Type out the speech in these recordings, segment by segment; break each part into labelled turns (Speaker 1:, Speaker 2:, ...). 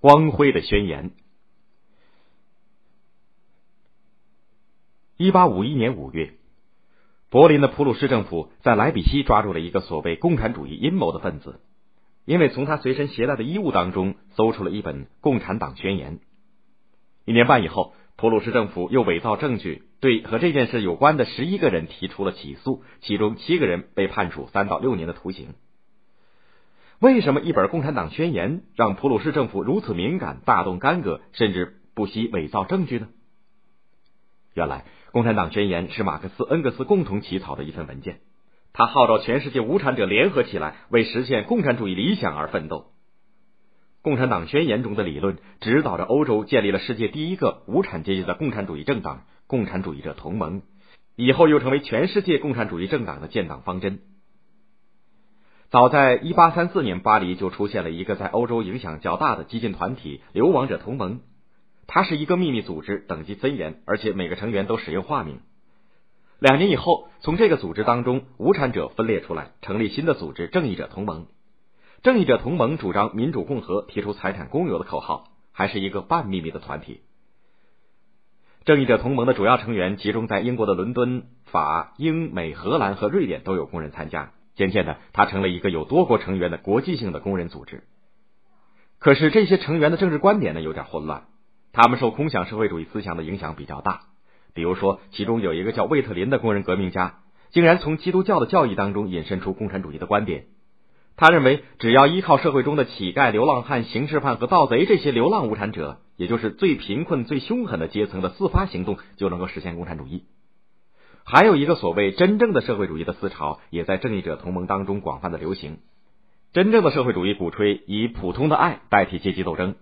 Speaker 1: 光辉的宣言。一八五一年五月，柏林的普鲁士政府在莱比锡抓住了一个所谓共产主义阴谋的分子，因为从他随身携带的衣物当中搜出了一本《共产党宣言》。一年半以后，普鲁士政府又伪造证据，对和这件事有关的十一个人提出了起诉，其中七个人被判处三到六年的徒刑。为什么一本《共产党宣言》让普鲁士政府如此敏感、大动干戈，甚至不惜伪造证据呢？原来。《共产党宣言》是马克思、恩格斯共同起草的一份文件，他号召全世界无产者联合起来，为实现共产主义理想而奋斗。《共产党宣言》中的理论指导着欧洲建立了世界第一个无产阶级的共产主义政党——共产主义者同盟，以后又成为全世界共产主义政党的建党方针。早在1834年，巴黎就出现了一个在欧洲影响较大的激进团体——流亡者同盟。它是一个秘密组织，等级森严，而且每个成员都使用化名。两年以后，从这个组织当中，无产者分裂出来，成立新的组织——正义者同盟。正义者同盟主张民主共和，提出财产公有的口号，还是一个半秘密的团体。正义者同盟的主要成员集中在英国的伦敦、法、英、美、荷兰和瑞典都有工人参加。渐渐的，它成了一个有多国成员的国际性的工人组织。可是，这些成员的政治观点呢，有点混乱。他们受空想社会主义思想的影响比较大，比如说，其中有一个叫魏特林的工人革命家，竟然从基督教的教义当中引申出共产主义的观点。他认为，只要依靠社会中的乞丐、流浪汉、刑事犯和盗贼这些流浪无产者，也就是最贫困、最凶狠的阶层的自发行动，就能够实现共产主义。还有一个所谓真正的社会主义的思潮，也在正义者同盟当中广泛的流行。真正的社会主义鼓吹以普通的爱代替阶级斗争。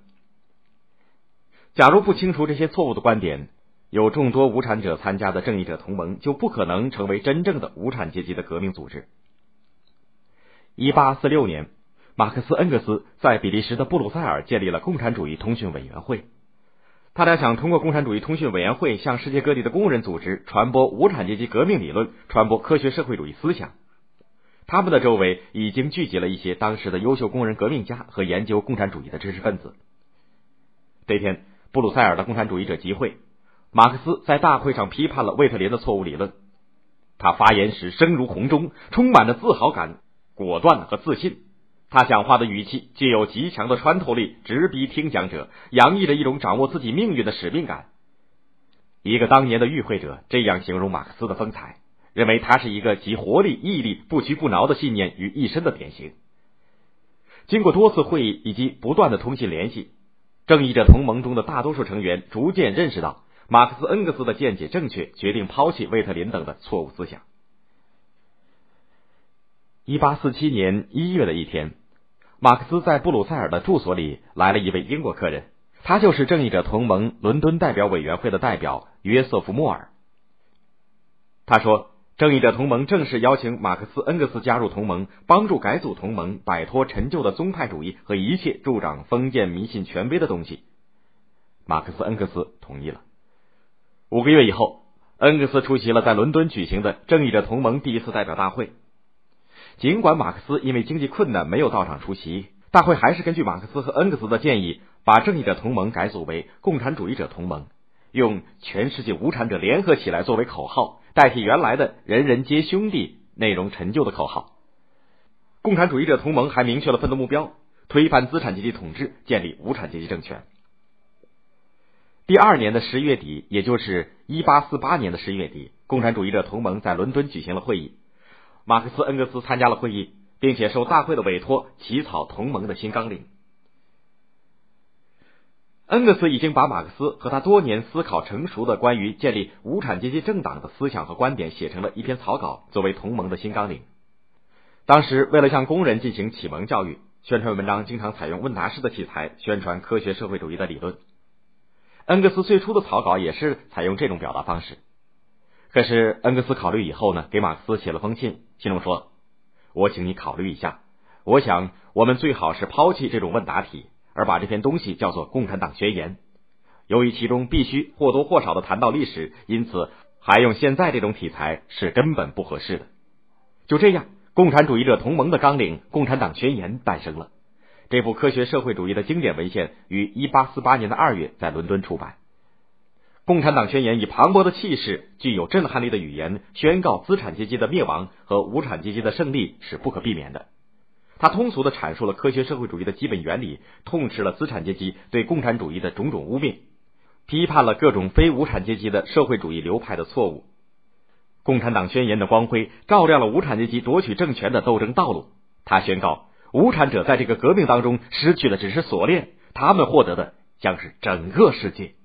Speaker 1: 假如不清除这些错误的观点，有众多无产者参加的正义者同盟就不可能成为真正的无产阶级的革命组织。一八四六年，马克思、恩格斯在比利时的布鲁塞尔建立了共产主义通讯委员会。他俩想通过共产主义通讯委员会向世界各地的工人组织传播无产阶级革命理论，传播科学社会主义思想。他们的周围已经聚集了一些当时的优秀工人革命家和研究共产主义的知识分子。这天。布鲁塞尔的共产主义者集会，马克思在大会上批判了魏特林的错误理论。他发言时声如洪钟，充满着自豪感、果断和自信。他讲话的语气具有极强的穿透力，直逼听讲者，洋溢着一种掌握自己命运的使命感。一个当年的与会者这样形容马克思的风采，认为他是一个集活力、毅力、不屈不挠的信念于一身的典型。经过多次会议以及不断的通信联系。正义者同盟中的大多数成员逐渐认识到马克思恩格斯的见解正确，决定抛弃魏特林等的错误思想。一八四七年一月的一天，马克思在布鲁塞尔的住所里来了一位英国客人，他就是正义者同盟伦敦代表委员会的代表约瑟夫·莫尔。他说。正义者同盟正式邀请马克思、恩格斯加入同盟，帮助改组同盟，摆脱陈旧的宗派主义和一切助长封建迷信权威的东西。马克思、恩格斯同意了。五个月以后，恩格斯出席了在伦敦举行的正义者同盟第一次代表大会。尽管马克思因为经济困难没有到场出席，大会还是根据马克思和恩格斯的建议，把正义者同盟改组为共产主义者同盟，用全世界无产者联合起来作为口号。代替原来的“人人皆兄弟”内容陈旧的口号，共产主义者同盟还明确了奋斗目标：推翻资产阶级统治，建立无产阶级政权。第二年的十月底，也就是一八四八年的十月底，共产主义者同盟在伦敦举行了会议。马克思、恩格斯参加了会议，并且受大会的委托起草同盟的新纲领。恩格斯已经把马克思和他多年思考成熟的关于建立无产阶级政党的思想和观点写成了一篇草稿，作为同盟的新纲领。当时，为了向工人进行启蒙教育，宣传文章经常采用问答式的题材，宣传科学社会主义的理论。恩格斯最初的草稿也是采用这种表达方式。可是，恩格斯考虑以后呢，给马克思写了封信，信中说：“我请你考虑一下，我想我们最好是抛弃这种问答题。”而把这篇东西叫做《共产党宣言》，由于其中必须或多或少的谈到历史，因此还用现在这种题材是根本不合适的。就这样，共产主义者同盟的纲领《共产党宣言》诞生了。这部科学社会主义的经典文献于一八四八年的二月在伦敦出版。《共产党宣言》以磅礴的气势、具有震撼力的语言，宣告资产阶级的灭亡和无产阶级的胜利是不可避免的。他通俗的阐述了科学社会主义的基本原理，痛斥了资产阶级对共产主义的种种污蔑，批判了各种非无产阶级的社会主义流派的错误。《共产党宣言》的光辉照亮了无产阶级夺取政权的斗争道路。他宣告，无产者在这个革命当中失去的只是锁链，他们获得的将是整个世界。